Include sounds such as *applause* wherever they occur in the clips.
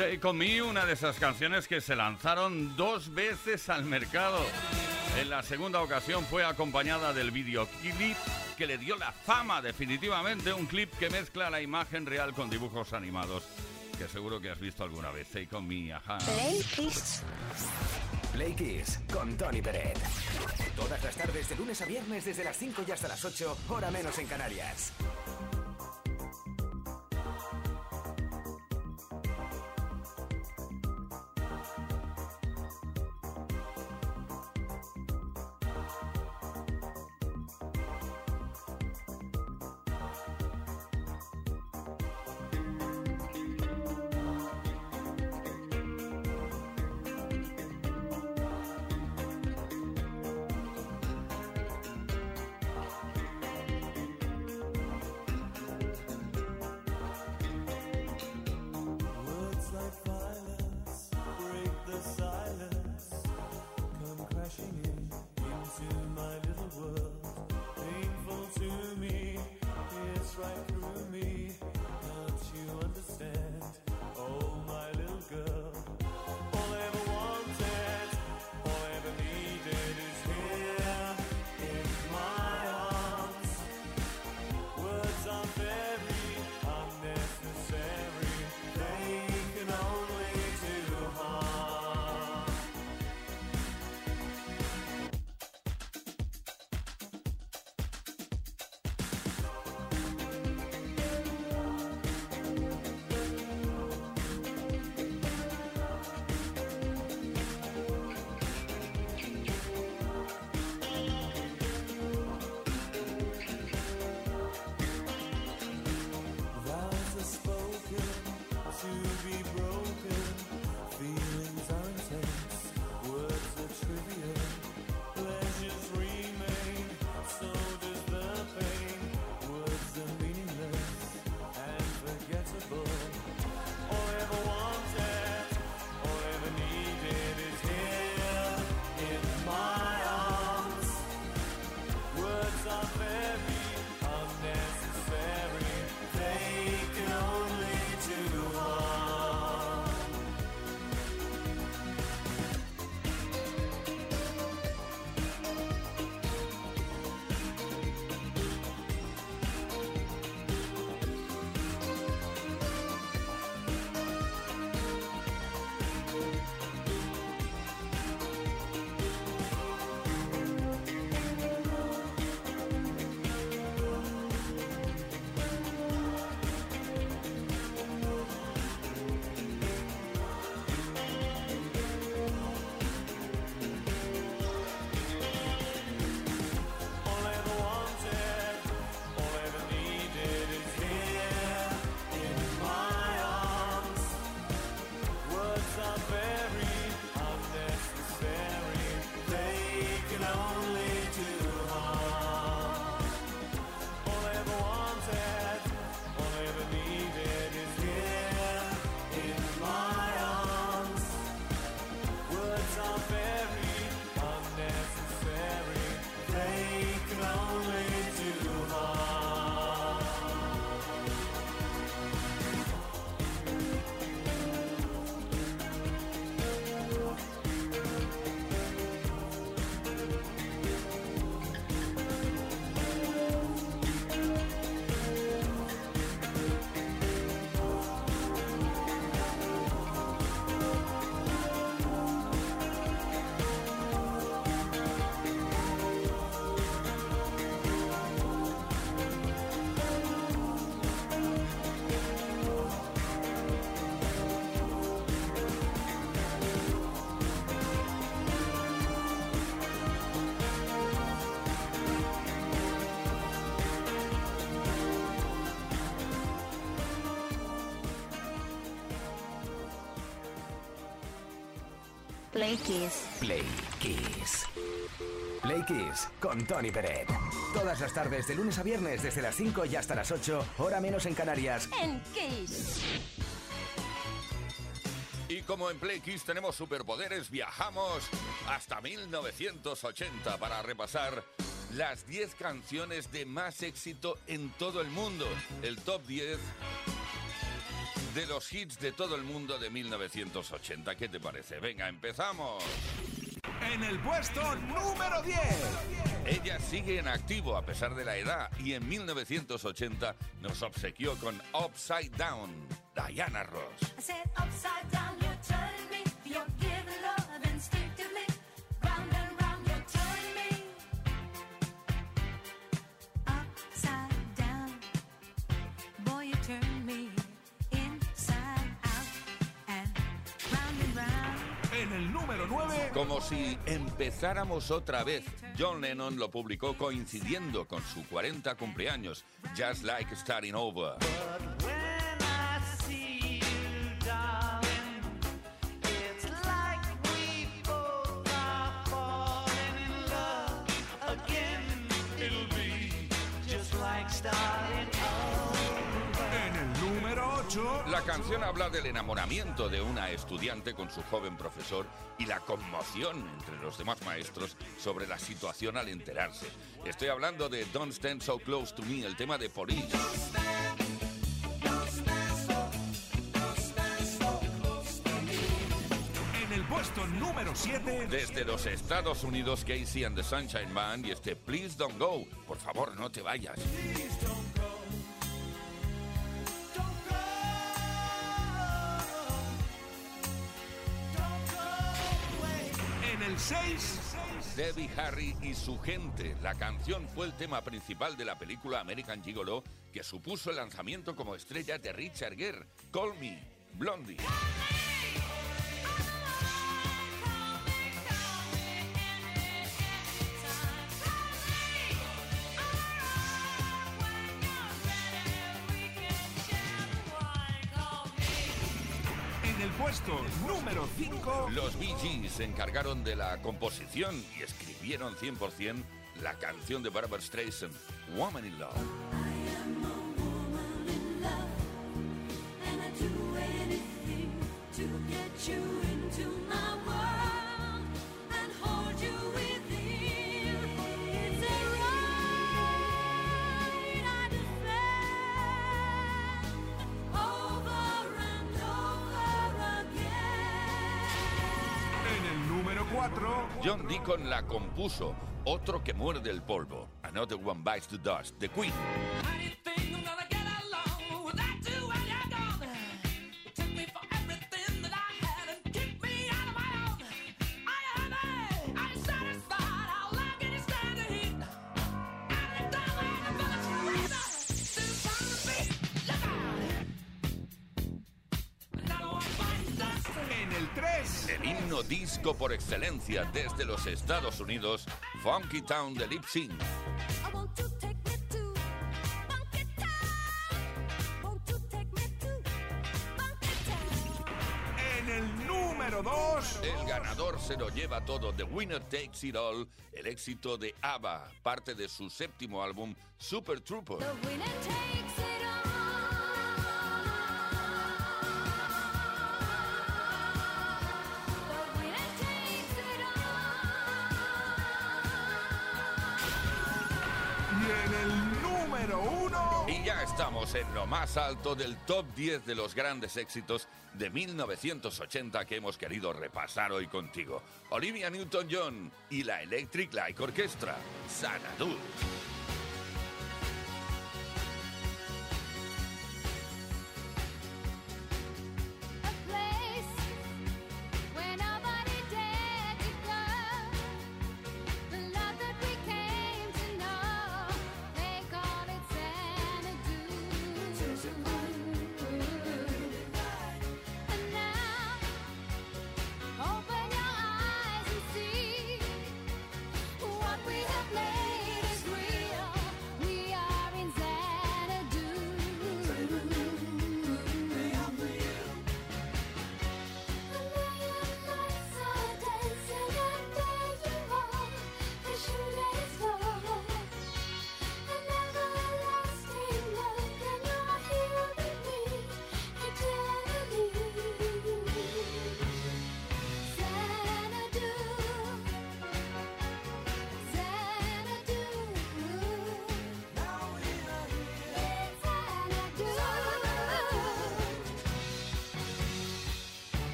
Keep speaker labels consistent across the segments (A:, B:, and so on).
A: Take On Me, una de esas canciones que se lanzaron dos veces al mercado. En la segunda ocasión fue acompañada del videoclip que le dio la fama definitivamente, un clip que mezcla la imagen real con dibujos animados, que seguro que has visto alguna vez. Take On Me, ajá.
B: Play Kiss.
C: Play Kiss con Tony Peret. Todas las tardes de lunes a viernes desde las 5 y hasta las 8, hora menos en Canarias. be broken.
D: Play Kiss.
C: Play Kiss. Play Kiss con Tony Peret. Todas las tardes, de lunes a viernes, desde las 5 y hasta las 8, hora menos en Canarias.
D: En Kiss.
A: Y como en Play Kiss tenemos superpoderes, viajamos hasta 1980 para repasar las 10 canciones de más éxito en todo el mundo. El top 10 de los hits de todo el mundo de 1980. ¿Qué te parece? Venga, empezamos.
E: En el puesto número 10.
A: Ella sigue en activo a pesar de la edad y en 1980 nos obsequió con Upside Down, Diana Ross.
F: I said upside down, you're
E: número 9.
A: Como si empezáramos otra vez. John Lennon lo publicó coincidiendo con su 40 cumpleaños, Just Like Starting Over. Canción habla del enamoramiento de una estudiante con su joven profesor y la conmoción entre los demás maestros sobre la situación al enterarse. Estoy hablando de Don't Stand So Close to Me, el tema de Police.
E: En el puesto número 7.
A: Desde los Estados Unidos, Casey and the Sunshine Band y este Please Don't Go. Por favor, no te vayas.
E: En el 6.
A: Debbie Harry y su gente. La canción fue el tema principal de la película American Gigolo, que supuso el lanzamiento como estrella de Richard Gere. Call Me, Blondie.
E: Puesto número 5.
A: Los Bee Gees se encargaron de la composición y escribieron 100% la canción de Barbara Streisand, Woman in Love.
E: 4.
A: John Deacon la compuso, otro que muerde el polvo, Another One Bites the Dust, The Queen. desde los Estados Unidos, Funky Town de Lip Sync.
E: En el número 2,
G: el ganador se lo lleva todo, The Winner Takes It All, el éxito de ABBA, parte de su séptimo álbum, Super Trooper.
F: The winner takes it
E: Y
G: ya estamos en lo más alto del top 10 de los grandes éxitos de 1980 que hemos querido repasar hoy contigo. Olivia Newton-John y la Electric Light Orchestra, Sanadu.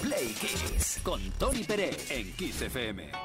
C: Play Kiss con Tony Pérez en Kiss FM.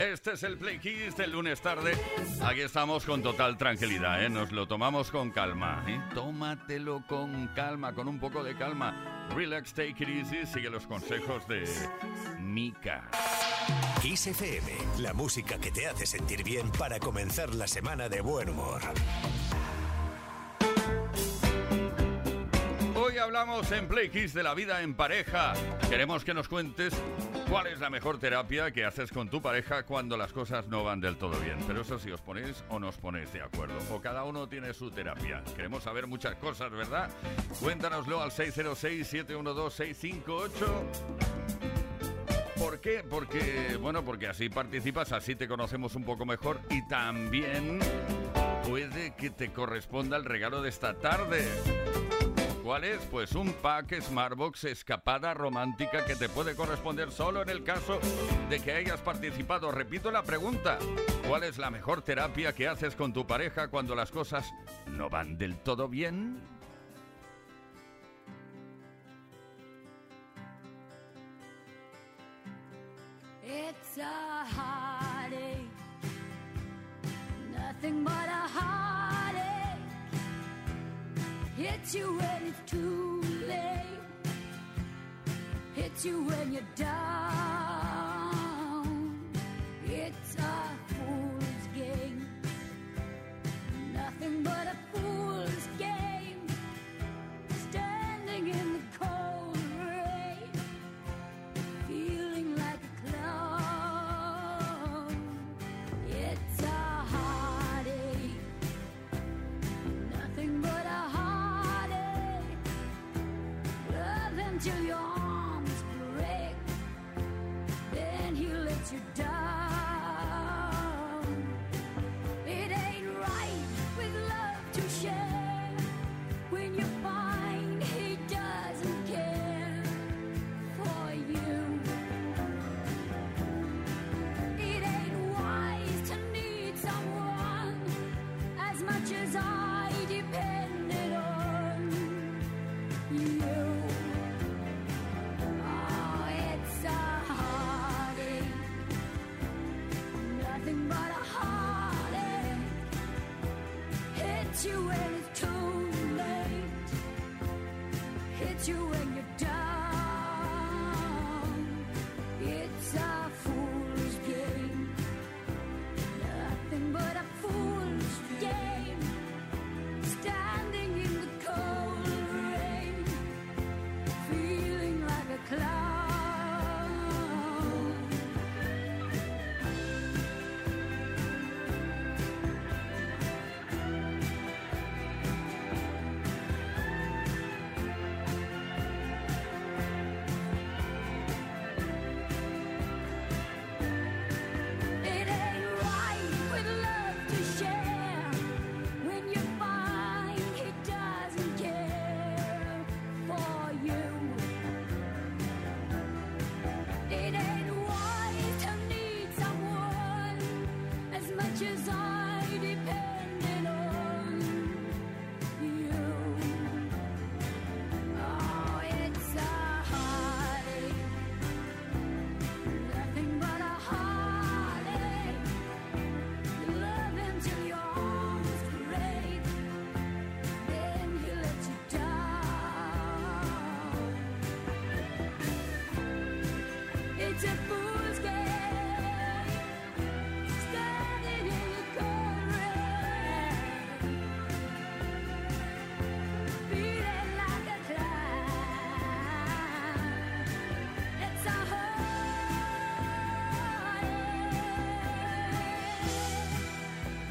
A: Este es el Play Kiss del lunes tarde. Aquí estamos con total tranquilidad, ¿eh? Nos lo tomamos con calma. ¿eh? Tómatelo con calma, con un poco de calma. Relax, take it easy. Sigue los consejos de Mika.
H: Kiss FM, la música que te hace sentir bien para comenzar la semana de buen humor.
A: Hablamos en Play Kiss de la vida en pareja. Queremos que nos cuentes cuál es la mejor terapia que haces con tu pareja cuando las cosas no van del todo bien. Pero eso si os ponéis o nos ponéis de acuerdo. O cada uno tiene su terapia. Queremos saber muchas cosas, ¿verdad? Cuéntanoslo al 606-712-658. ¿Por qué? Porque, bueno, porque así participas, así te conocemos un poco mejor y también puede que te corresponda el regalo de esta tarde. ¿Cuál es? Pues un pack Smartbox escapada romántica que te puede corresponder solo en el caso de que hayas participado. Repito la pregunta. ¿Cuál es la mejor terapia que haces con tu pareja cuando las cosas no van del todo bien?
G: Nothing but. Hits you when it's too late, hits you when you're down. It's a fool's game, nothing but a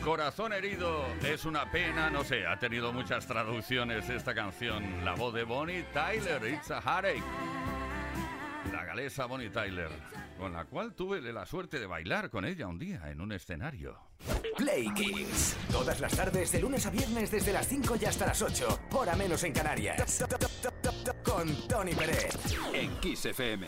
A: Corazón herido es una pena, no sé, ha tenido muchas traducciones esta canción. La voz de Bonnie Tyler, It's a Heartache. La galesa Bonnie Tyler, con la cual tuve la suerte de bailar con ella un día en un escenario.
C: Play Kiss. Todas las tardes, de lunes a viernes, desde las 5 y hasta las 8. Hora menos en Canarias. Con Tony Pérez.
D: En Kiss FM.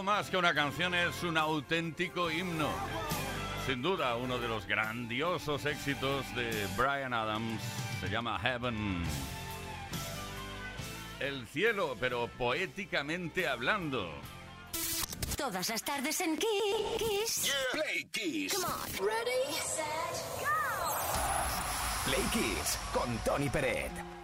A: Más que una canción es un auténtico himno. Sin duda, uno de los grandiosos éxitos de Brian Adams se llama Heaven. El cielo, pero poéticamente hablando.
D: Todas las tardes en Kiss. Yeah.
H: Play Kiss.
D: Ready, set, go.
C: Play Kiss con Tony Peret.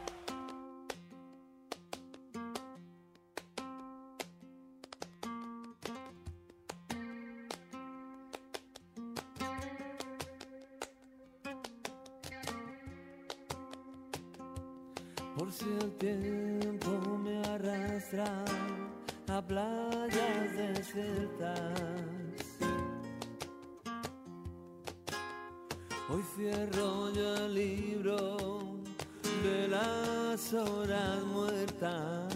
I: Por si el tiempo me arrastra a playas desiertas. Hoy cierro yo el libro
J: de las horas muertas.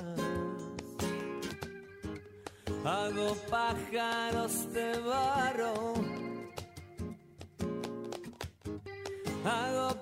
J: Hago pájaros de barro. Hago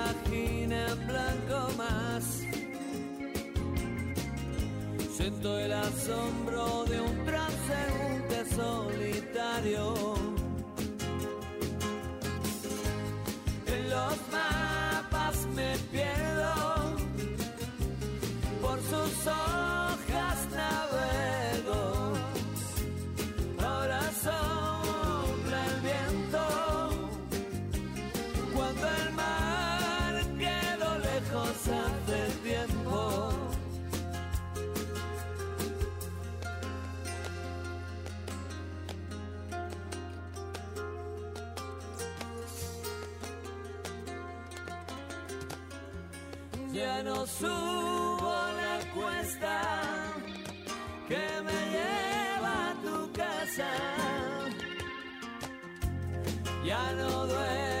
J: Siento el asombro de un transeúnte solitario. Ya no subo la cuesta que me lleva a tu casa. Ya no duerme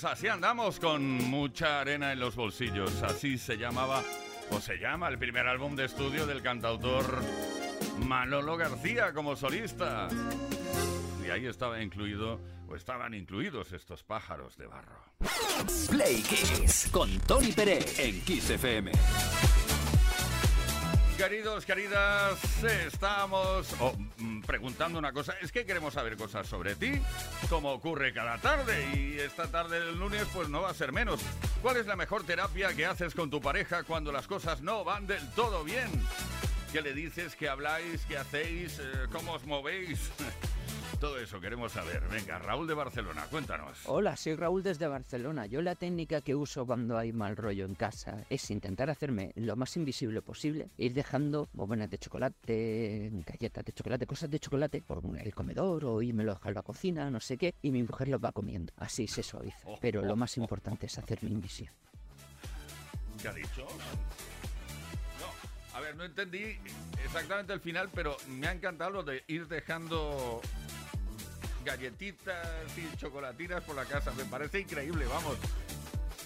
A: Pues así andamos con mucha arena en los bolsillos. Así se llamaba o se llama el primer álbum de estudio del cantautor Manolo García como solista. Y ahí estaba incluido o estaban incluidos estos pájaros de barro.
C: Play Kiss con Tony Pérez en Kiss FM.
A: Queridos, queridas, estamos oh, mm, preguntando una cosa. Es que queremos saber cosas sobre ti, como ocurre cada tarde. Y esta tarde del lunes, pues no va a ser menos. ¿Cuál es la mejor terapia que haces con tu pareja cuando las cosas no van del todo bien? ¿Qué le dices? ¿Qué habláis? ¿Qué hacéis? Eh, ¿Cómo os movéis? *laughs* Todo eso queremos saber. Venga, Raúl de Barcelona, cuéntanos.
K: Hola, soy Raúl desde Barcelona. Yo la técnica que uso cuando hay mal rollo en casa es intentar hacerme lo más invisible posible, ir dejando bombonas de chocolate, galletas de chocolate, cosas de chocolate por el comedor o irme lo a la cocina, no sé qué, y mi mujer los va comiendo. Así se suaviza. Pero lo más importante es hacerme invisible.
A: ¿Qué ha dicho? Ver, no entendí exactamente el final, pero me ha encantado lo de ir dejando galletitas y chocolatinas por la casa. Me parece increíble, vamos.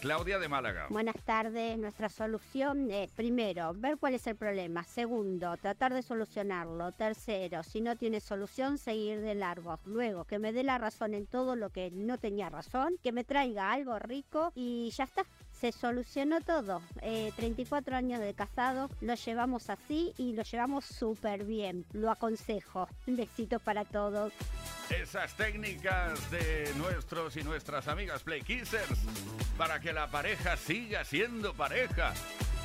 A: Claudia de Málaga.
L: Buenas tardes. Nuestra solución es, primero, ver cuál es el problema. Segundo, tratar de solucionarlo. Tercero, si no tiene solución, seguir de largo. Luego, que me dé la razón en todo lo que no tenía razón, que me traiga algo rico y ya está. Se solucionó todo. Eh, 34 años de casado, lo llevamos así y lo llevamos súper bien. Lo aconsejo. Un besito para todos.
A: Esas técnicas de nuestros y nuestras amigas Play Kissers para que la pareja siga siendo pareja.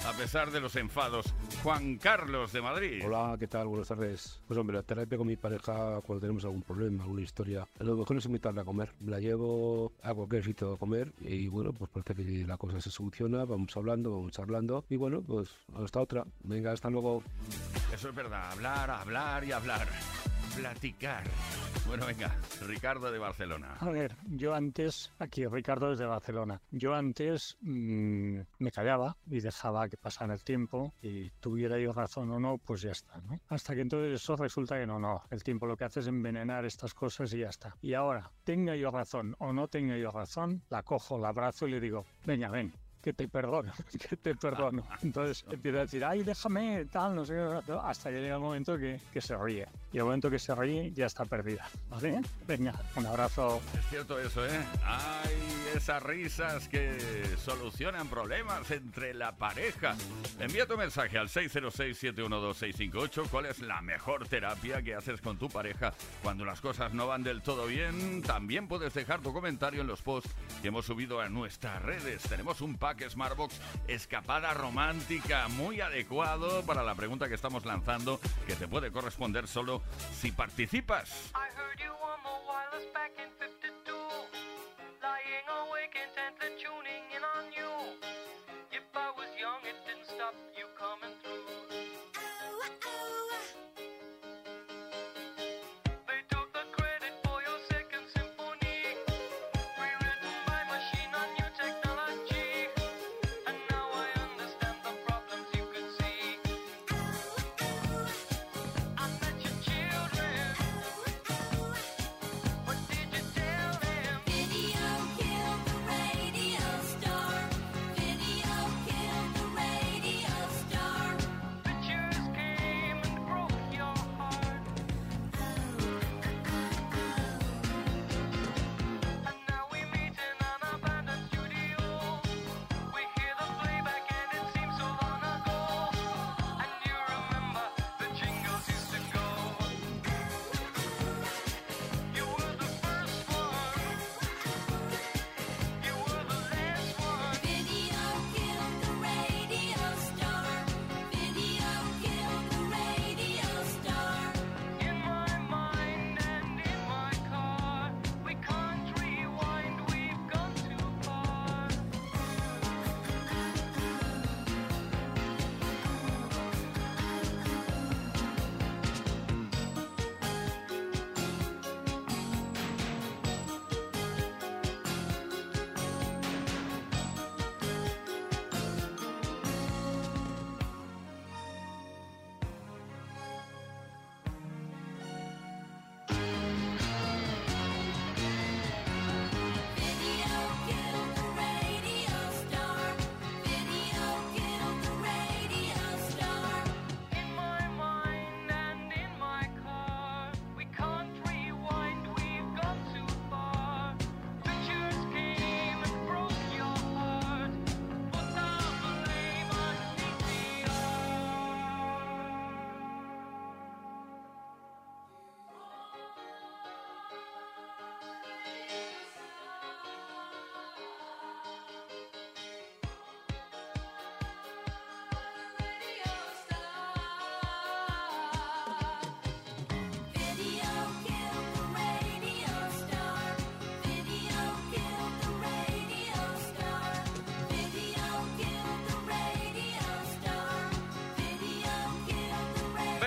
M: A pesar de los enfados. Juan Carlos de Madrid.
N: Hola, ¿qué tal? Buenas tardes. Pues hombre, la terapia con mi pareja cuando tenemos algún problema, alguna historia. Lo mejor es invitarla a comer. La llevo a cualquier sitio a comer y bueno, pues parece que la cosa se soluciona, vamos hablando, vamos charlando y bueno, pues hasta otra. Venga, hasta luego.
M: Eso es verdad, hablar, hablar y hablar. Platicar. Bueno, venga, Ricardo de Barcelona.
O: A ver, yo antes, aquí Ricardo desde Barcelona, yo antes mm, me callaba y dejaba que pasara el tiempo y tuviera yo razón o no, pues ya está, ¿no? Hasta que entonces eso resulta que no, no, el tiempo lo que hace es envenenar estas cosas y ya está. Y ahora, tenga yo razón o no tenga yo razón, la cojo, la abrazo y le digo, venga, ven. Que te perdono, *laughs* que te perdono. Entonces empiezo a decir, ay, déjame, tal, no sé qué, hasta que llega el momento que, que se ríe. Y el momento que se ríe ya está perdida. ¿Vale? Venga, un abrazo.
M: Es cierto eso, ¿eh? Hay esas risas que solucionan problemas entre la pareja. Envía tu mensaje al 606-712-658. ¿Cuál es la mejor terapia que haces con tu pareja cuando las cosas no van del todo bien? También puedes dejar tu comentario en los posts que hemos subido a nuestras redes. Tenemos un pack Smartbox escapada romántica muy adecuado para la pregunta que estamos lanzando que te puede corresponder solo si participas.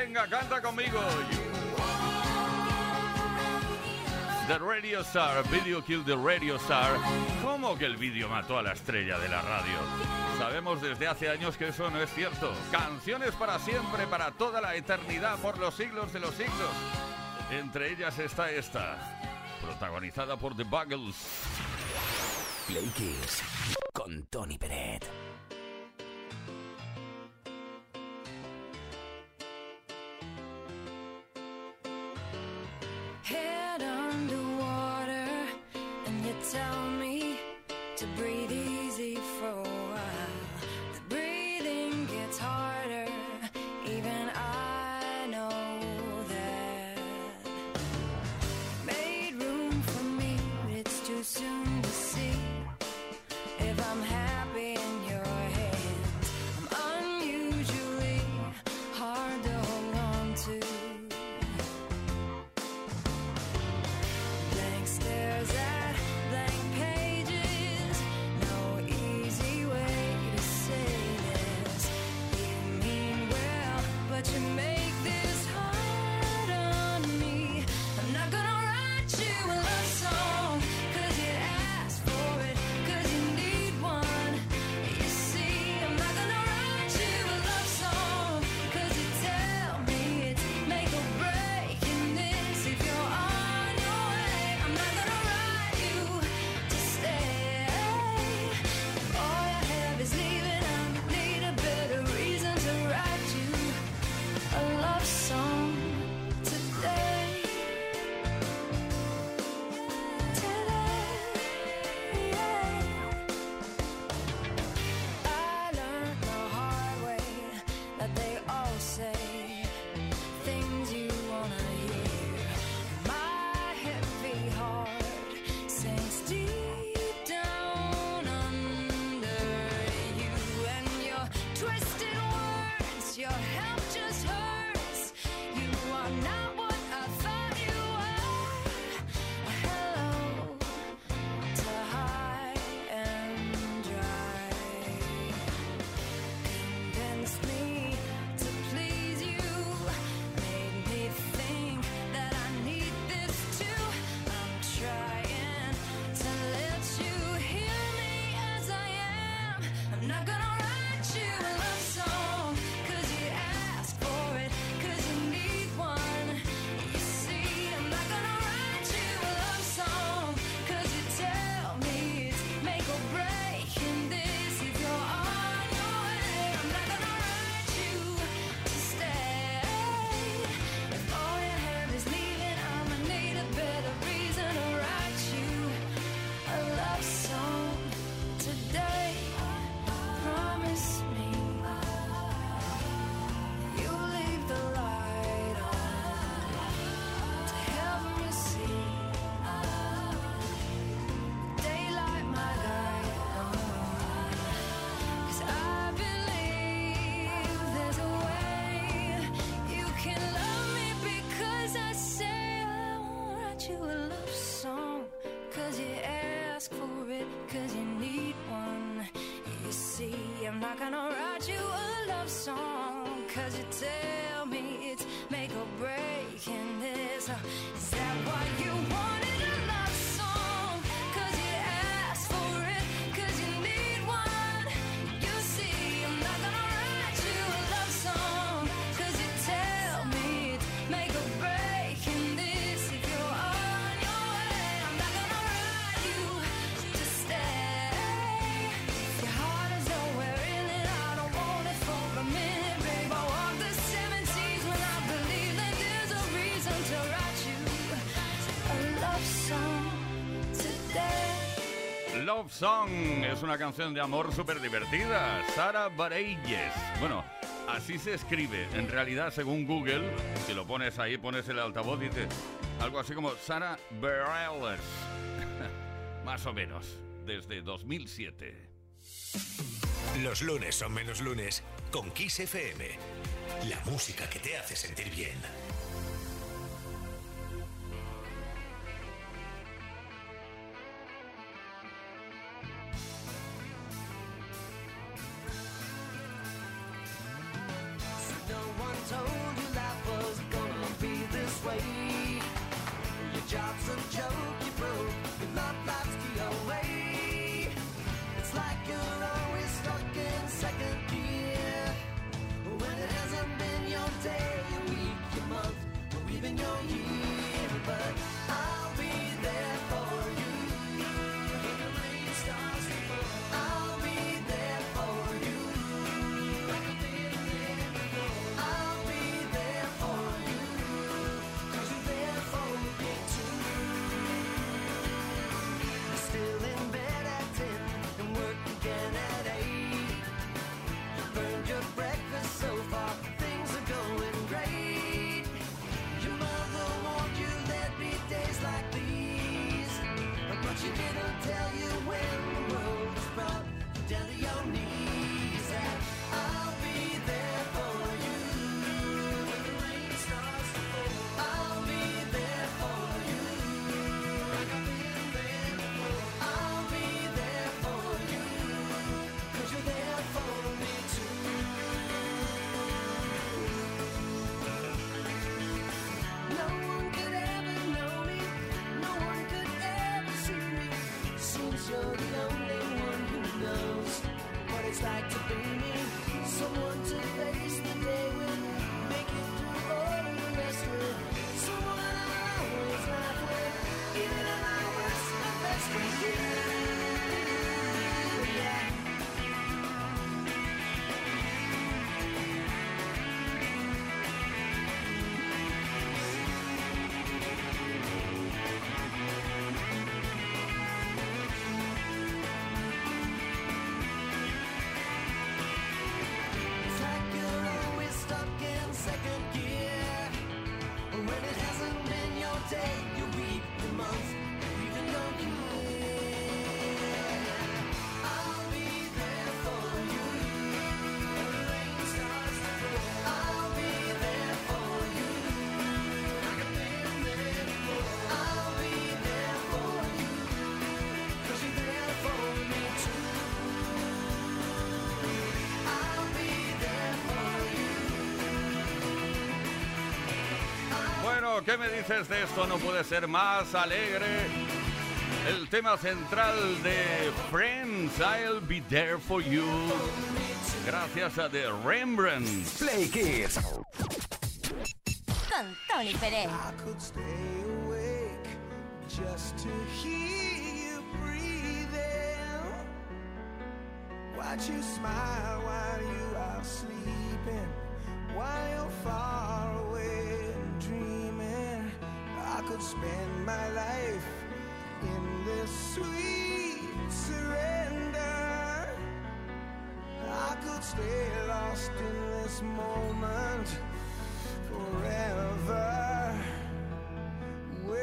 M: Venga, canta conmigo. The Radio Star, Video Kill the Radio Star. ¿Cómo que el vídeo mató a la estrella de la radio? Sabemos desde hace años que eso no es cierto. Canciones para siempre, para toda la eternidad, por los siglos de los siglos. Entre ellas está esta, protagonizada por The Buggles.
G: Play Kiss con Tony Peret.
P: I'm
G: gonna write you a love song? Cause you tell me it's make or break in this. Love Song.
A: Es una canción de amor súper divertida. Sara Bareilles. Bueno, así se escribe. En realidad, según Google, si lo pones ahí, pones el altavoz y algo así como Sara Bareilles. *laughs* Más o menos, desde 2007.
D: Los lunes son menos lunes con Kiss FM. La música que te hace sentir bien.
Q: like to be me, someone to face.
A: ¿qué me dices de esto? No puede ser más alegre. El tema central de Friends, I'll be there for you. Gracias a The Rembrandt.
C: Play Kids.
R: Con Tony Pérez.
I: I could stay awake just to hear you breathing. Watch you smile while you are sleeping. While you're far away dreaming. spend my life in this sweet surrender. I could stay lost in this moment forever.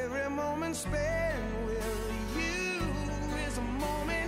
I: Every moment spent with you is a moment.